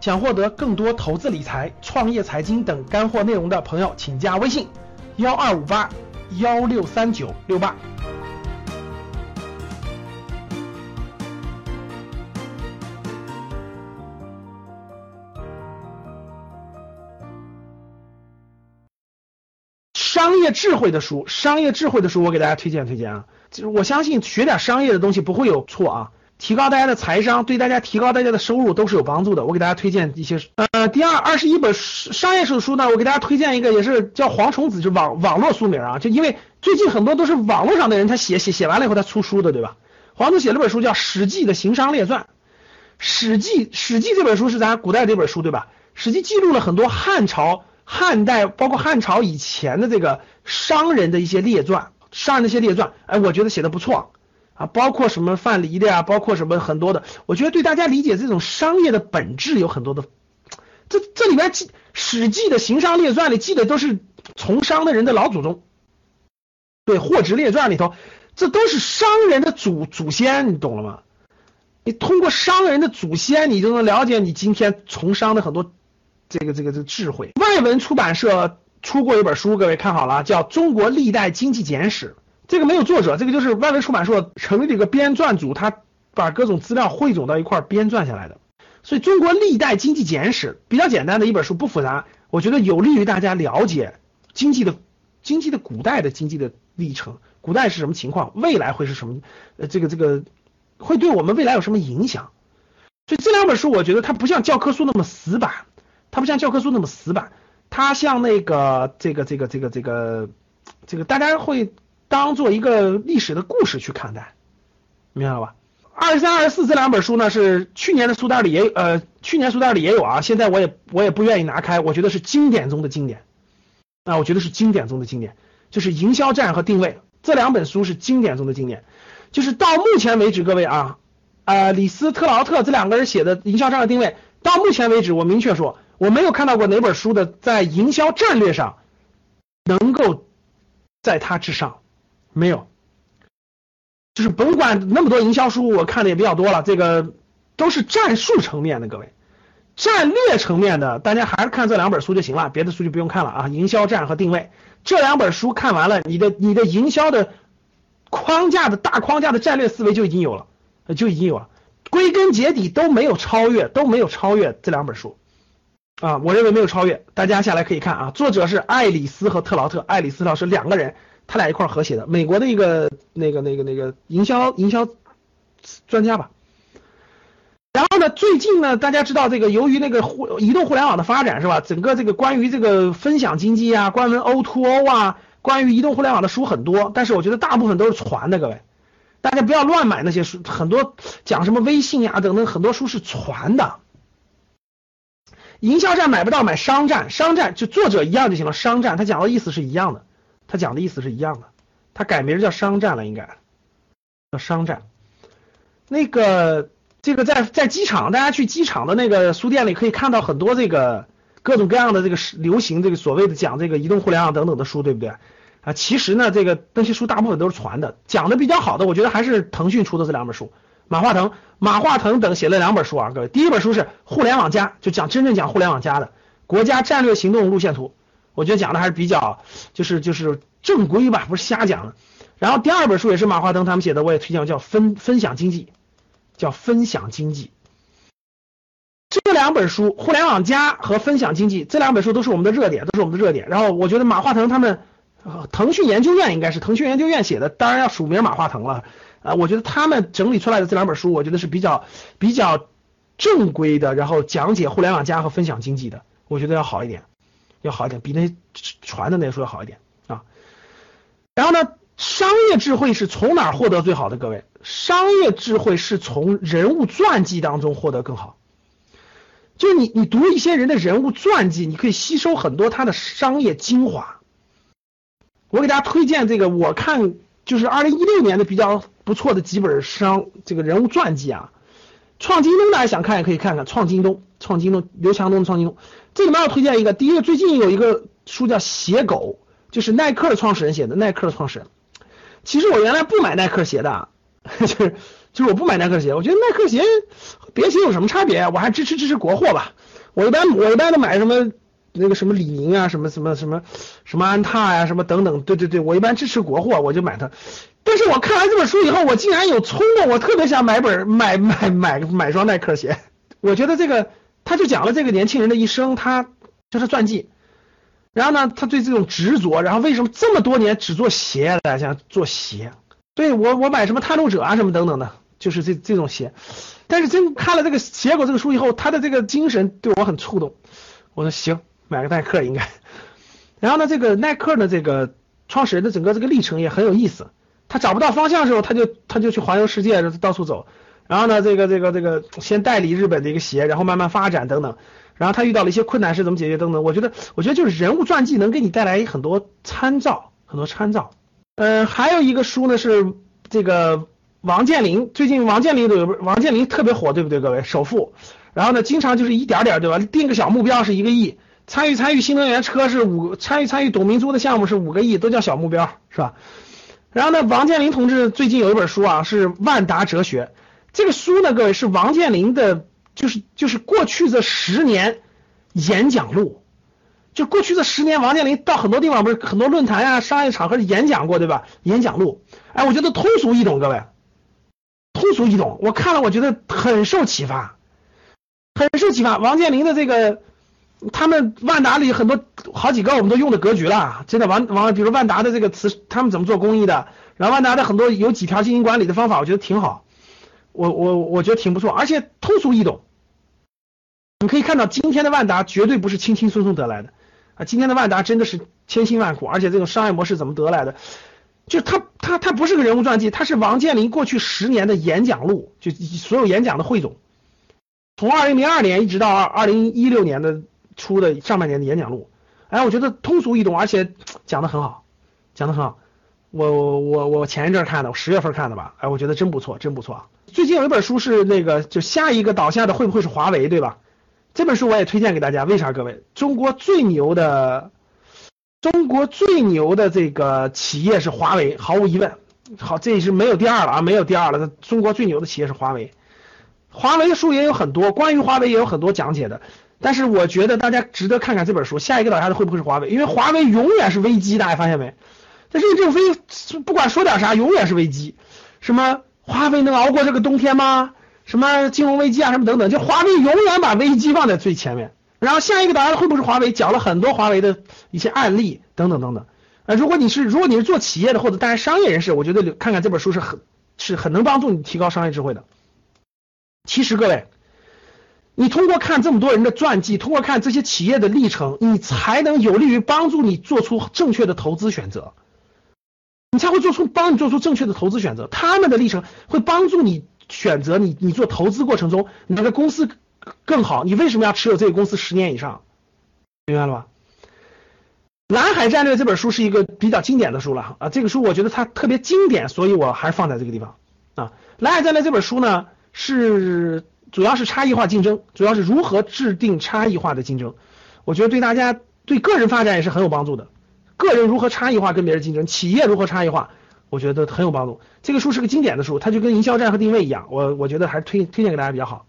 想获得更多投资理财、创业财经等干货内容的朋友，请加微信幺二五八幺六三九六八。商业智慧的书，商业智慧的书，我给大家推荐推荐啊。就是我相信学点商业的东西不会有错啊，提高大家的财商，对大家提高大家的收入都是有帮助的。我给大家推荐一些，呃，第二二十一本商业书书呢，我给大家推荐一个，也是叫黄崇子，就网网络书名啊，就因为最近很多都是网络上的人他写写写完了以后他出书的，对吧？黄子写了本书叫《史记的行商列传》，《史记》《史记》这本书是咱古代这本书对吧？《史记》记录了很多汉朝。汉代包括汉朝以前的这个商人的一些列传，商人的一些列传，哎，我觉得写的不错啊，包括什么范蠡的呀，包括什么很多的，我觉得对大家理解这种商业的本质有很多的，这这里面记《史记》的行商列传里记的都是从商的人的老祖宗，对《货殖列传》里头，这都是商人的祖祖先，你懂了吗？你通过商人的祖先，你就能了解你今天从商的很多。这个这个这个智慧，外文出版社出过一本书，各位看好了，叫《中国历代经济简史》。这个没有作者，这个就是外文出版社成立的一个编撰组，他把各种资料汇总到一块编撰下来的。所以《中国历代经济简史》比较简单的一本书，不复杂，我觉得有利于大家了解经济的经济的古代的经济的历程，古代是什么情况，未来会是什么？呃，这个这个会对我们未来有什么影响？所以这两本书，我觉得它不像教科书那么死板。它不像教科书那么死板，它像那个这个这个这个这个这个，大家会当做一个历史的故事去看待，明白了吧？二十三、二十四这两本书呢，是去年的书单里也呃，去年书单里也有啊，现在我也我也不愿意拿开，我觉得是经典中的经典啊，我觉得是经典中的经典，就是营销战和定位这两本书是经典中的经典，就是到目前为止，各位啊，呃，李斯特劳特这两个人写的营销战和定位，到目前为止，我明确说。我没有看到过哪本书的在营销战略上能够在他之上，没有，就是甭管那么多营销书，我看的也比较多了，这个都是战术层面的，各位，战略层面的，大家还是看这两本书就行了，别的书就不用看了啊。营销战和定位这两本书看完了，你的你的营销的框架的大框架的战略思维就已经有了，就已经有了，归根结底都没有超越，都没有超越这两本书。啊，我认为没有超越，大家下来可以看啊。作者是爱丽丝和特劳特，爱丽丝老师两个人，他俩一块合写的，美国的一个那个那个那个营销营销专家吧。然后呢，最近呢，大家知道这个，由于那个互移动互联网的发展是吧？整个这个关于这个分享经济啊，关于 O to O 啊，关于移动互联网的书很多，但是我觉得大部分都是传的，各位，大家不要乱买那些书，很多讲什么微信呀等等，很多书是传的。营销站买不到，买商站，商站就作者一样就行了。商站他讲的意思是一样的，他讲的意思是一样的，他改名叫商战了，应该叫商战。那个这个在在机场，大家去机场的那个书店里可以看到很多这个各种各样的这个流行这个所谓的讲这个移动互联网等等的书，对不对？啊，其实呢，这个那些书大部分都是传的，讲的比较好的，我觉得还是腾讯出的这两本书。马化腾、马化腾等写了两本书啊，各位，第一本书是《互联网加》，就讲真正讲互联网加的《国家战略行动路线图》，我觉得讲的还是比较就是就是正规吧，不是瞎讲的。然后第二本书也是马化腾他们写的，我也推荐，叫《分分享经济》，叫《分享经济》。这两本书，《互联网加》和《分享经济》这两本书都是我们的热点，都是我们的热点。然后我觉得马化腾他们，腾讯研究院应该是腾讯研究院写的，当然要署名马化腾了。啊，我觉得他们整理出来的这两本书，我觉得是比较比较正规的，然后讲解互联网加和分享经济的，我觉得要好一点，要好一点，比那传的那书要好一点啊。然后呢，商业智慧是从哪儿获得最好的？各位，商业智慧是从人物传记当中获得更好。就你你读一些人的人物传记，你可以吸收很多他的商业精华。我给大家推荐这个，我看。就是二零一六年的比较不错的几本商这个人物传记啊，创京东大家想看也可以看看创京东，创京东刘强东的创京东。这里面要推荐一个，第一个最近有一个书叫鞋狗，就是耐克的创始人写的，耐克的创始人。其实我原来不买耐克鞋的，就是就是我不买耐克鞋，我觉得耐克鞋和别鞋有什么差别？我还支持支持国货吧。我一般我一般都买什么那个什么李宁啊，什么什么什么什么安踏呀，什么等等，对对对，我一般支持国货，我就买它。但是我看完这本书以后，我竟然有冲动，我特别想买本买买买买双耐克鞋。我觉得这个他就讲了这个年轻人的一生，他就是传记。然后呢，他对这种执着，然后为什么这么多年只做鞋来想做鞋？对我我买什么探路者啊什么等等的，就是这这种鞋。但是真看了这个结果这个书以后，他的这个精神对我很触动。我说行，买个耐克应该。然后呢，这个耐克的这个创始人的整个这个历程也很有意思。他找不到方向的时候，他就他就去环游世界，到处走。然后呢，这个这个这个先代理日本的一个鞋，然后慢慢发展等等。然后他遇到了一些困难是怎么解决等等。我觉得我觉得就是人物传记能给你带来很多参照，很多参照。嗯，还有一个书呢是这个。王健林最近王健林都有王健林特别火，对不对，各位首富？然后呢，经常就是一点点，对吧？定个小目标是一个亿，参与参与新能源车是五，参与参与董明珠的项目是五个亿，都叫小目标，是吧？然后呢，王健林同志最近有一本书啊，是《万达哲学》。这个书呢，各位是王健林的，就是就是过去这十年演讲录，就过去这十年，王健林到很多地方不是很多论坛啊、商业场合演讲过，对吧？演讲录，哎，我觉得通俗易懂，各位。通俗易懂，我看了，我觉得很受启发，很受启发。王健林的这个，他们万达里很多好几个我们都用的格局了，真的。王王，比如万达的这个词，他们怎么做公益的？然后万达的很多有几条经营管理的方法，我觉得挺好，我我我觉得挺不错，而且通俗易懂。你可以看到今天的万达绝对不是轻轻松松得来的啊，今天的万达真的是千辛万苦，而且这种商业模式怎么得来的？就他他他不是个人物传记，他是王健林过去十年的演讲录，就所有演讲的汇总，从二零零二年一直到二二零一六年的出的上半年的演讲录，哎，我觉得通俗易懂，而且讲的很好，讲的很好。我我我前一阵看的，我十月份看的吧，哎，我觉得真不错，真不错。最近有一本书是那个，就下一个倒下的会不会是华为，对吧？这本书我也推荐给大家，为啥？各位，中国最牛的。中国最牛的这个企业是华为，毫无疑问。好，这是没有第二了啊，没有第二了。中国最牛的企业是华为，华为的书也有很多，关于华为也有很多讲解的。但是我觉得大家值得看看这本书。下一个倒下的会不会是华为？因为华为永远是危机，大家发现没？但是这种危，不管说点啥，永远是危机。什么华为能熬过这个冬天吗？什么金融危机啊，什么等等，就华为永远把危机放在最前面。然后下一个答案会不会是华为？讲了很多华为的一些案例等等等等。啊，如果你是如果你是做企业的或者大家商业人士，我觉得看看这本书是很是很能帮助你提高商业智慧的。其实各位，你通过看这么多人的传记，通过看这些企业的历程，你才能有利于帮助你做出正确的投资选择，你才会做出帮你做出正确的投资选择。他们的历程会帮助你选择你你做投资过程中哪个公司。更好，你为什么要持有这个公司十年以上？明白了吧？蓝海战略这本书是一个比较经典的书了啊，这个书我觉得它特别经典，所以我还是放在这个地方啊。蓝海战略这本书呢，是主要是差异化竞争，主要是如何制定差异化的竞争，我觉得对大家对个人发展也是很有帮助的。个人如何差异化跟别人竞争，企业如何差异化，我觉得很有帮助。这个书是个经典的书，它就跟营销战和定位一样，我我觉得还是推推荐给大家比较好。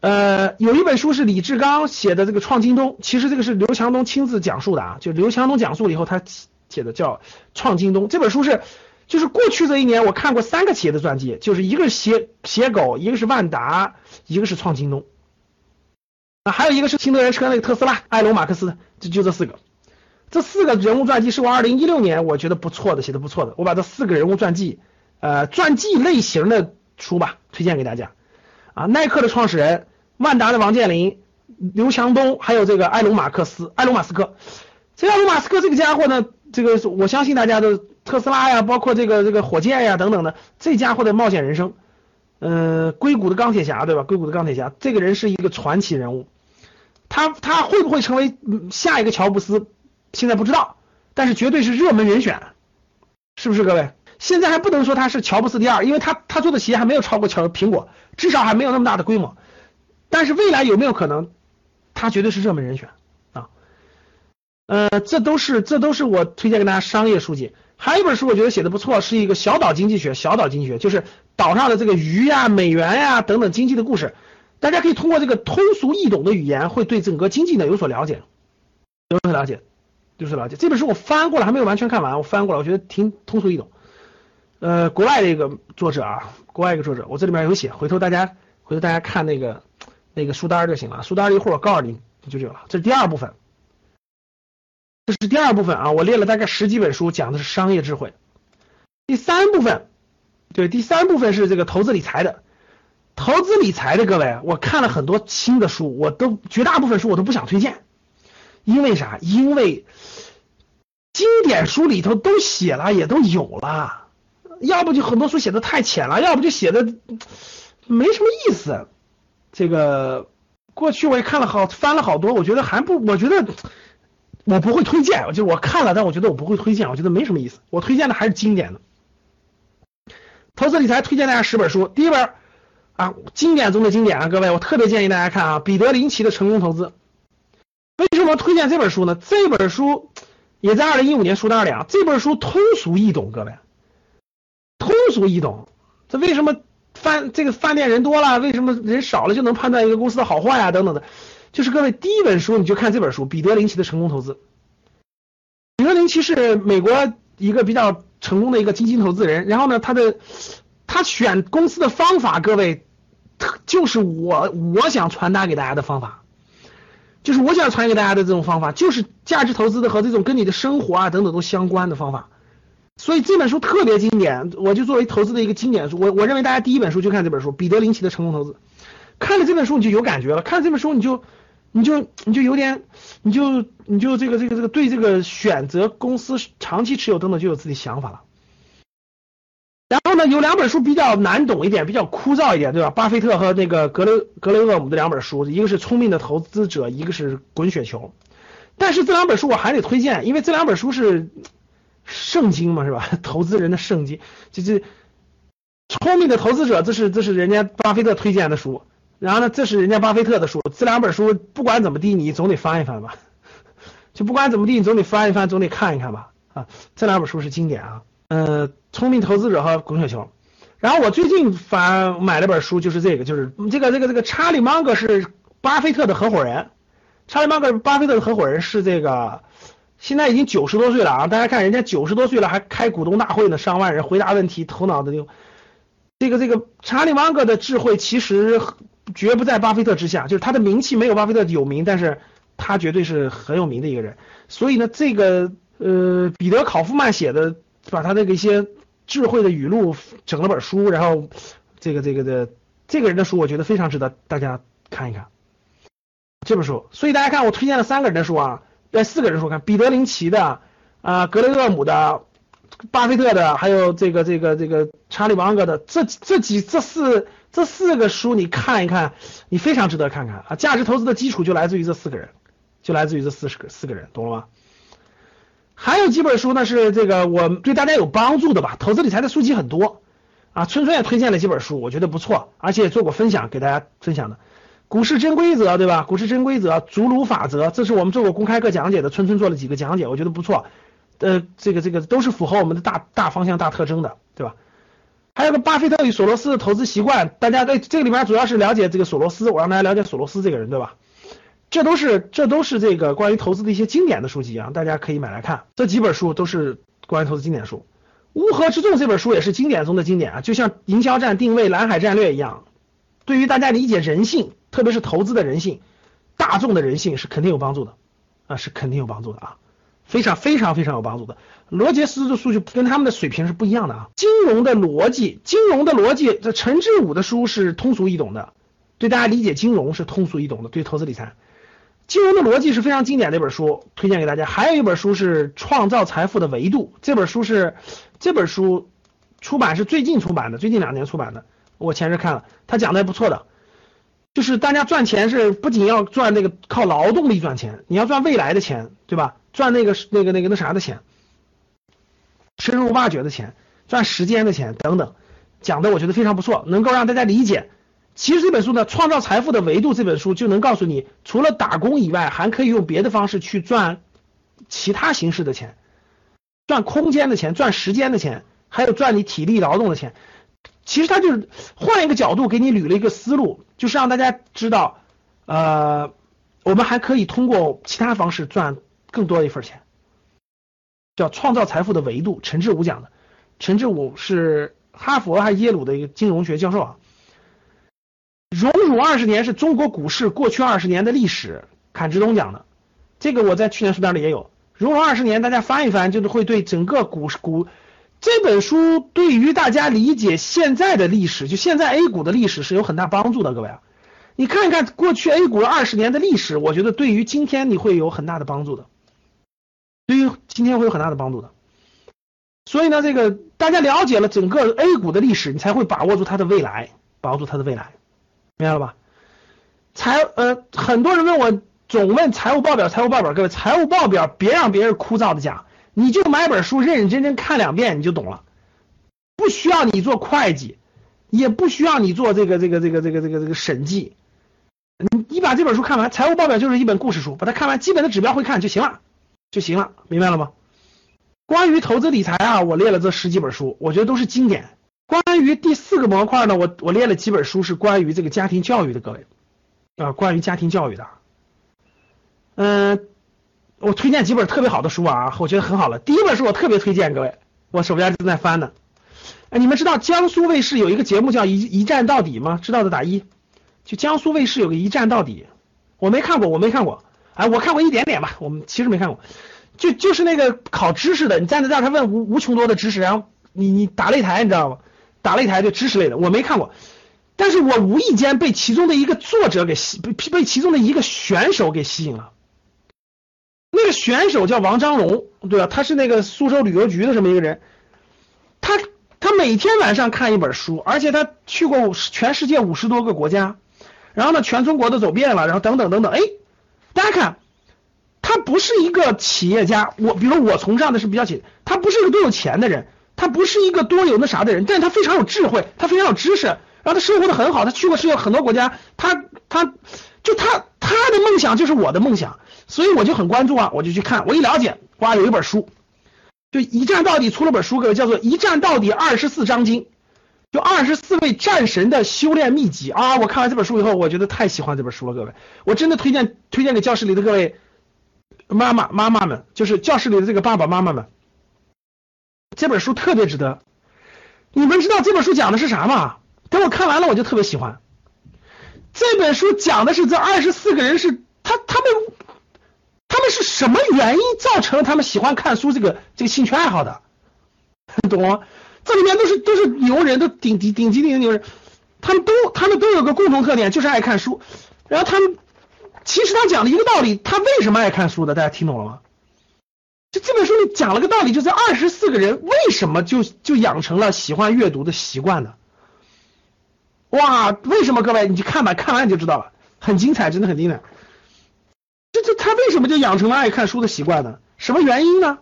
呃，有一本书是李志刚写的，这个创京东，其实这个是刘强东亲自讲述的啊，就刘强东讲述了以后，他写的叫创京东。这本书是，就是过去这一年我看过三个企业的传记，就是一个是写写狗，一个是万达，一个是创京东，啊，还有一个是新能源车那个特斯拉，埃隆马克思，就就这四个，这四个人物传记是我二零一六年我觉得不错的，写的不错的，我把这四个人物传记，呃，传记类型的书吧，推荐给大家。啊，耐克的创始人，万达的王健林，刘强东，还有这个埃隆马克思，埃隆马斯克。这埃隆马斯克这个家伙呢，这个我相信大家都特斯拉呀，包括这个这个火箭呀等等的，这家伙的冒险人生，嗯，硅谷的钢铁侠对吧？硅谷的钢铁侠，这个人是一个传奇人物。他他会不会成为下一个乔布斯？现在不知道，但是绝对是热门人选，是不是各位？现在还不能说他是乔布斯第二，因为他他做的企业还没有超过乔苹果，至少还没有那么大的规模。但是未来有没有可能，他绝对是热门人选啊。呃，这都是这都是我推荐给大家商业书籍。还有一本书我觉得写的不错，是一个小岛经济学，小岛经济学就是岛上的这个鱼呀、美元呀等等经济的故事。大家可以通过这个通俗易懂的语言，会对整个经济呢有所了解，有所了解，有所了解。这本书我翻过了，还没有完全看完，我翻过了，我觉得挺通俗易懂。呃，国外的一个作者啊，国外一个作者，我这里面有写，回头大家回头大家看那个那个书单就行了，书单一会儿我告诉你就有了。这是第二部分，这是第二部分啊，我列了大概十几本书，讲的是商业智慧。第三部分，对，第三部分是这个投资理财的。投资理财的各位，我看了很多新的书，我都绝大部分书我都不想推荐，因为啥？因为经典书里头都写了，也都有了，要不就很多书写的太浅了，要不就写的没什么意思。这个过去我也看了好翻了好多，我觉得还不，我觉得我不会推荐，就是我看了，但我觉得我不会推荐，我觉得没什么意思。我推荐的还是经典的投资理财，推荐大家十本书，第一本。啊，经典中的经典啊，各位，我特别建议大家看啊，彼得林奇的成功投资。为什么推荐这本书呢？这本书也在二零一五年书单里啊。这本书通俗易懂，各位，通俗易懂。这为什么饭这个饭店人多了，为什么人少了就能判断一个公司的好坏啊？等等的，就是各位第一本书你就看这本书，彼得林奇的成功投资。彼得林奇是美国一个比较成功的一个基金投资人，然后呢，他的他选公司的方法，各位。就是我我想传达给大家的方法，就是我想传给大家的这种方法，就是价值投资的和这种跟你的生活啊等等都相关的方法。所以这本书特别经典，我就作为投资的一个经典书。我我认为大家第一本书就看这本书《彼得林奇的成功投资》，看了这本书你就有感觉了，看了这本书你就你就你就有点你就你就这个这个这个对这个选择公司长期持有等等就有自己想法了。然后呢，有两本书比较难懂一点，比较枯燥一点，对吧？巴菲特和那个格雷格雷厄姆的两本书，一个是《聪明的投资者》，一个是《滚雪球》。但是这两本书我还得推荐，因为这两本书是圣经嘛，是吧？投资人的圣经，就是《聪明的投资者》，这是这是人家巴菲特推荐的书。然后呢，这是人家巴菲特的书。这两本书不管怎么地，你总得翻一翻吧？就不管怎么地，你总得翻一翻，总得看一看吧？啊，这两本书是经典啊。呃，聪明投资者和滚雪球。然后我最近反买了本书，就是这个，就是这个这个这个查理芒格是巴菲特的合伙人。查理芒格巴菲特的合伙人是这个，现在已经九十多岁了啊！大家看人家九十多岁了还开股东大会呢，上万人回答问题，头脑的就。这个这个查理芒格的智慧其实绝不在巴菲特之下，就是他的名气没有巴菲特有名，但是他绝对是很有名的一个人。所以呢，这个呃彼得考夫曼写的。把他那个一些智慧的语录整了本书，然后这个这个的这个人的书，我觉得非常值得大家看一看这本书。所以大家看，我推荐了三个人的书啊，呃，四个人书看，彼得林奇的啊，格雷厄姆的，巴菲特的，还有这个这个这个查理芒格的，这这几这四这四个书你看一看，你非常值得看看啊。价值投资的基础就来自于这四个人，就来自于这四十个四个人，懂了吗？还有几本书呢，是这个我对大家有帮助的吧？投资理财的书籍很多啊，春春也推荐了几本书，我觉得不错，而且也做过分享给大家分享的。股市真规则，对吧？股市真规则，逐鹿法则，这是我们做过公开课讲解的，春春做了几个讲解，我觉得不错。呃，这个这个都是符合我们的大大方向、大特征的，对吧？还有个巴菲特与索罗斯的投资习惯，大家在这个里面主要是了解这个索罗斯，我让大家了解索罗斯这个人，对吧？这都是这都是这个关于投资的一些经典的书籍啊，大家可以买来看。这几本书都是关于投资经典书，《乌合之众》这本书也是经典中的经典啊，就像营销战、定位、蓝海战略一样，对于大家理解人性，特别是投资的人性、大众的人性是肯定有帮助的啊，是肯定有帮助的啊，非常非常非常有帮助的。罗杰斯的数据跟他们的水平是不一样的啊，金融的逻辑，金融的逻辑，这陈志武的书是通俗易懂的，对大家理解金融是通俗易懂的，对投资理财。金融的逻辑是非常经典的一本书，推荐给大家。还有一本书是《创造财富的维度》，这本书是这本书出版是最近出版的，最近两年出版的。我前日看了，他讲的还不错的，就是大家赚钱是不仅要赚那个靠劳动力赚钱，你要赚未来的钱，对吧？赚那个那个那个那啥的钱，深入挖掘的钱，赚时间的钱等等，讲的我觉得非常不错，能够让大家理解。其实这本书呢，《创造财富的维度》这本书就能告诉你，除了打工以外，还可以用别的方式去赚其他形式的钱，赚空间的钱，赚时间的钱，还有赚你体力劳动的钱。其实他就是换一个角度给你捋了一个思路，就是让大家知道，呃，我们还可以通过其他方式赚更多的一份钱，叫创造财富的维度。陈志武讲的，陈志武是哈佛还是耶鲁的一个金融学教授啊。荣辱二十年是中国股市过去二十年的历史，坎志东讲的，这个我在去年书单里也有。荣辱二十年，大家翻一翻，就是会对整个股市股。这本书对于大家理解现在的历史，就现在 A 股的历史是有很大帮助的，各位啊，你看一看过去 A 股二十年的历史，我觉得对于今天你会有很大的帮助的，对于今天会有很大的帮助的。所以呢，这个大家了解了整个 A 股的历史，你才会把握住它的未来，把握住它的未来，明白了吧？财呃，很多人问我总问财务报表，财务报表，各位财务报表别让别人枯燥的讲。你就买本书，认认真真看两遍，你就懂了。不需要你做会计，也不需要你做这个这个这个这个这个这个审计。你你把这本书看完，财务报表就是一本故事书，把它看完，基本的指标会看就行了，就行了，明白了吗？关于投资理财啊，我列了这十几本书，我觉得都是经典。关于第四个模块呢，我我列了几本书是关于这个家庭教育的，各位啊，关于家庭教育的，嗯。我推荐几本特别好的书啊，我觉得很好了。第一本书我特别推荐各位，我手边正在翻呢。哎，你们知道江苏卫视有一个节目叫《一一站到底》吗？知道的打一。就江苏卫视有个《一站到底》，我没看过，我没看过。哎，我看过一点点吧，我们其实没看过。就就是那个考知识的，你站在这儿，他问无无穷多的知识，然后你你打擂台，你知道吗？打擂台就知识类的，我没看过。但是我无意间被其中的一个作者给吸，被被其中的一个选手给吸引了。那个选手叫王章龙，对吧？他是那个苏州旅游局的这么一个人，他他每天晚上看一本书，而且他去过全世界五十多个国家，然后呢，全中国都走遍了，然后等等等等。哎，大家看，他不是一个企业家，我比如我崇尚的是比较企，他不是一个多有钱的人，他不是一个多有那啥的人，但是他非常有智慧，他非常有知识，然后他生活的很好，他去过世界很多国家，他他就他他的梦想就是我的梦想。所以我就很关注啊，我就去看，我一了解，哇，有一本书，就一战到底出了本书，各位叫做《一战到底二十四章经》，就二十四位战神的修炼秘籍啊！我看完这本书以后，我觉得太喜欢这本书了，各位，我真的推荐推荐给教室里的各位妈妈妈妈们，就是教室里的这个爸爸妈妈们，这本书特别值得。你们知道这本书讲的是啥吗？等我看完了，我就特别喜欢。这本书讲的是这二十四个人是他他们。他们是什么原因造成他们喜欢看书这个这个兴趣爱好的？懂吗？这里面都是都是牛人，都顶级顶级顶级牛人，他们都他们都有个共同特点，就是爱看书。然后他们其实他讲了一个道理，他为什么爱看书的？大家听懂了吗？就这本书里讲了个道理，就这二十四个人为什么就就养成了喜欢阅读的习惯呢？哇，为什么？各位你去看吧，看完你就知道了，很精彩，真的很精彩。这这他为什么就养成了爱看书的习惯呢？什么原因呢？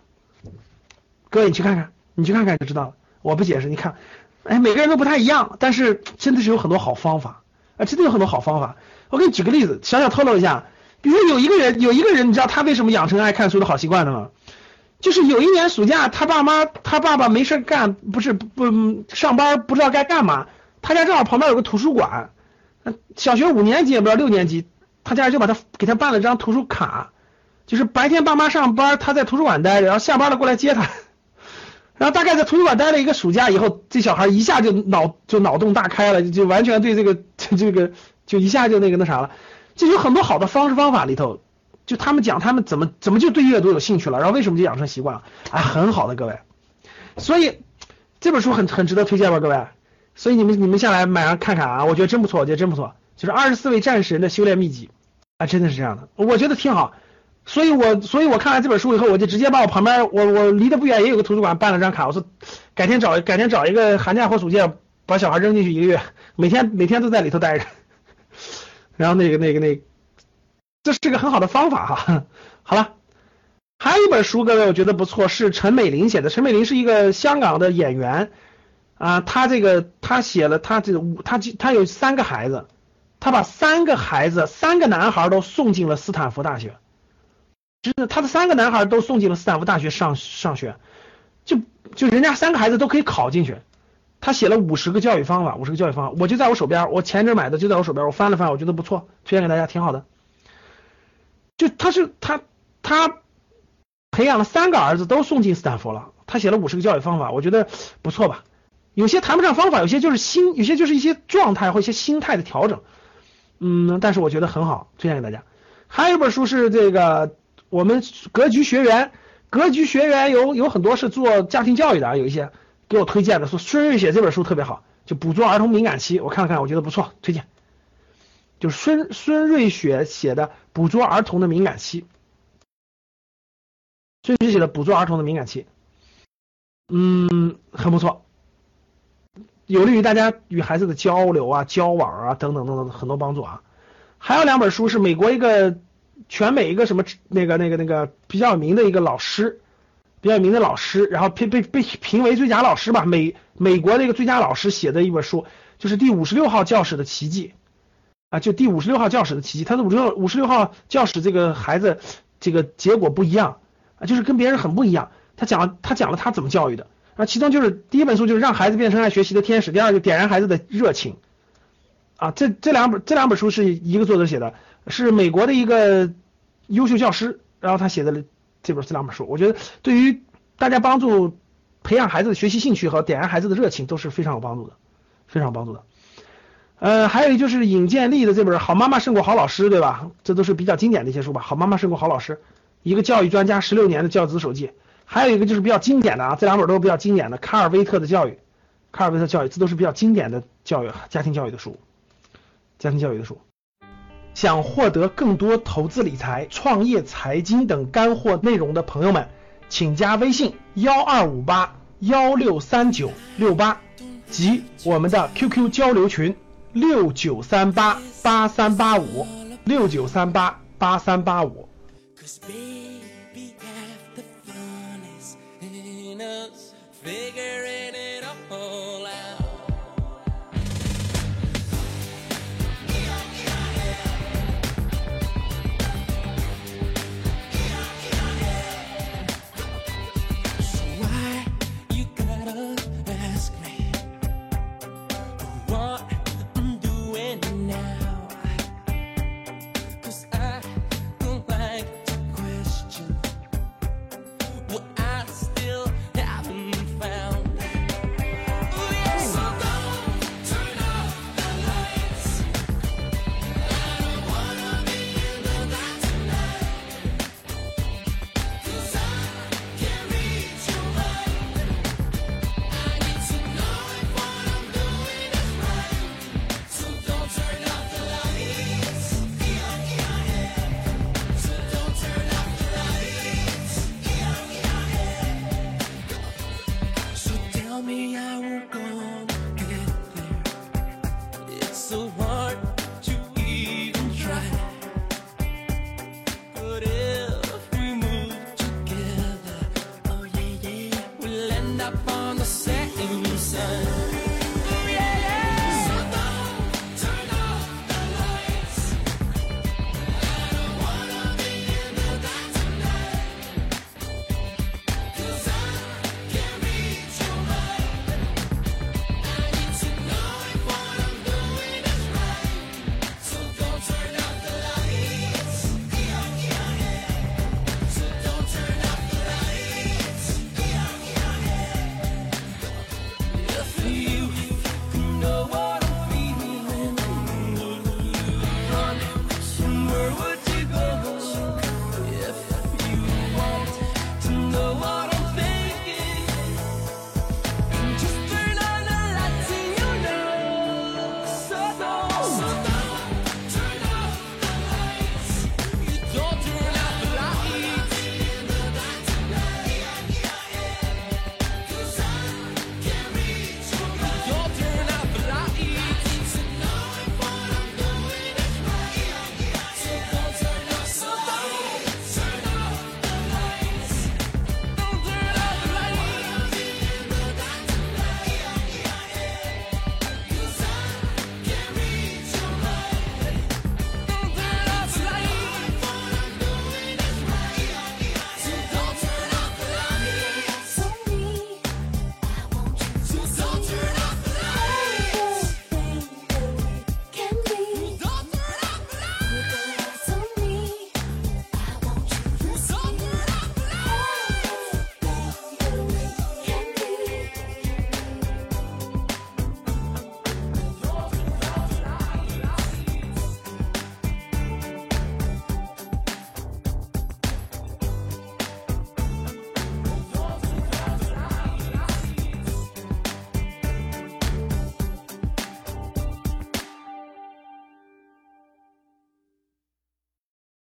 各位你去看看，你去看看就知道了。我不解释，你看，哎，每个人都不太一样，但是真的是有很多好方法啊，真的有很多好方法。我给你举个例子，小小透露一下，比如有一个人，有一个人，你知道他为什么养成爱看书的好习惯的吗？就是有一年暑假，他爸妈他爸爸没事干，不是不上班，不知道该干嘛，他家正好旁边有个图书馆，小学五年级也不知道六年级。他家人就把他给他办了张图书卡，就是白天爸妈上班，他在图书馆待着，然后下班了过来接他。然后大概在图书馆待了一个暑假以后，这小孩一下就脑就脑洞大开了，就完全对这个这 这个就一下就那个那啥了。就有很多好的方式方法里头，就他们讲他们怎么怎么就对阅读有兴趣了，然后为什么就养成习惯了，哎，很好的各位。所以这本书很很值得推荐吧，各位。所以你们你们下来买上看看啊，我觉得真不错，我觉得真不错。就是二十四位战神的修炼秘籍啊，真的是这样的，我觉得挺好。所以我所以我看完这本书以后，我就直接把我旁边我我离得不远也有个图书馆办了张卡，我说改天找改天找一个寒假或暑假把小孩扔进去一个月，每天每天都在里头待着。然后那个那个那，这是个很好的方法哈。好了，还有一本书，各位我觉得不错，是陈美玲写的。陈美玲是一个香港的演员。啊，他这个他写了，他这五他他有三个孩子，他把三个孩子三个男孩都送进了斯坦福大学，就是他的三个男孩都送进了斯坦福大学上上学，就就人家三个孩子都可以考进去，他写了五十个教育方法，五十个教育方法，我就在我手边，我前一阵买的就在我手边，我翻了翻，我觉得不错，推荐给大家，挺好的。就他是他他培养了三个儿子都送进斯坦福了，他写了五十个教育方法，我觉得不错吧。有些谈不上方法，有些就是心，有些就是一些状态或一些心态的调整。嗯，但是我觉得很好，推荐给大家。还有一本书是这个我们格局学员，格局学员有有很多是做家庭教育的啊，有一些给我推荐的，说孙瑞雪这本书特别好，就捕捉儿童敏感期，我看了看，我觉得不错，推荐。就是孙孙瑞雪写的《捕捉儿童的敏感期》，孙瑞雪写的《捕捉儿童的敏感期》，嗯，很不错，有利于大家与孩子的交流啊、交往啊等等等等很多帮助啊。还有两本书是美国一个全美一个什么那个那个那个比较有名的一个老师，比较有名的老师，然后被被被评为最佳老师吧，美美国的一个最佳老师写的一本书，就是第五十六号教室的奇迹。啊，就第五十六号教室的奇迹，他的五十六五十六号教室这个孩子，这个结果不一样啊，就是跟别人很不一样。他讲了，他讲了他怎么教育的啊，其中就是第一本书就是让孩子变成爱学习的天使，第二就点燃孩子的热情啊。这这两本这两本书是一个作者写的，是美国的一个优秀教师，然后他写的这本这两本书，我觉得对于大家帮助培养孩子的学习兴趣和点燃孩子的热情都是非常有帮助的，非常有帮助的。呃，还有就是尹建莉的这本《好妈妈胜过好老师》，对吧？这都是比较经典的一些书吧。好妈妈胜过好老师，一个教育专家十六年的教子手记。还有一个就是比较经典的啊，这两本都是比较经典的。卡尔威特的教育，卡尔威特教育，这都是比较经典的教育家庭教育的书，家庭教育的书。想获得更多投资理财、创业财经等干货内容的朋友们，请加微信幺二五八幺六三九六八及我们的 QQ 交流群。六九三八八三八五，六九三八八三八五。Cause tell me how we're gonna get there. It's a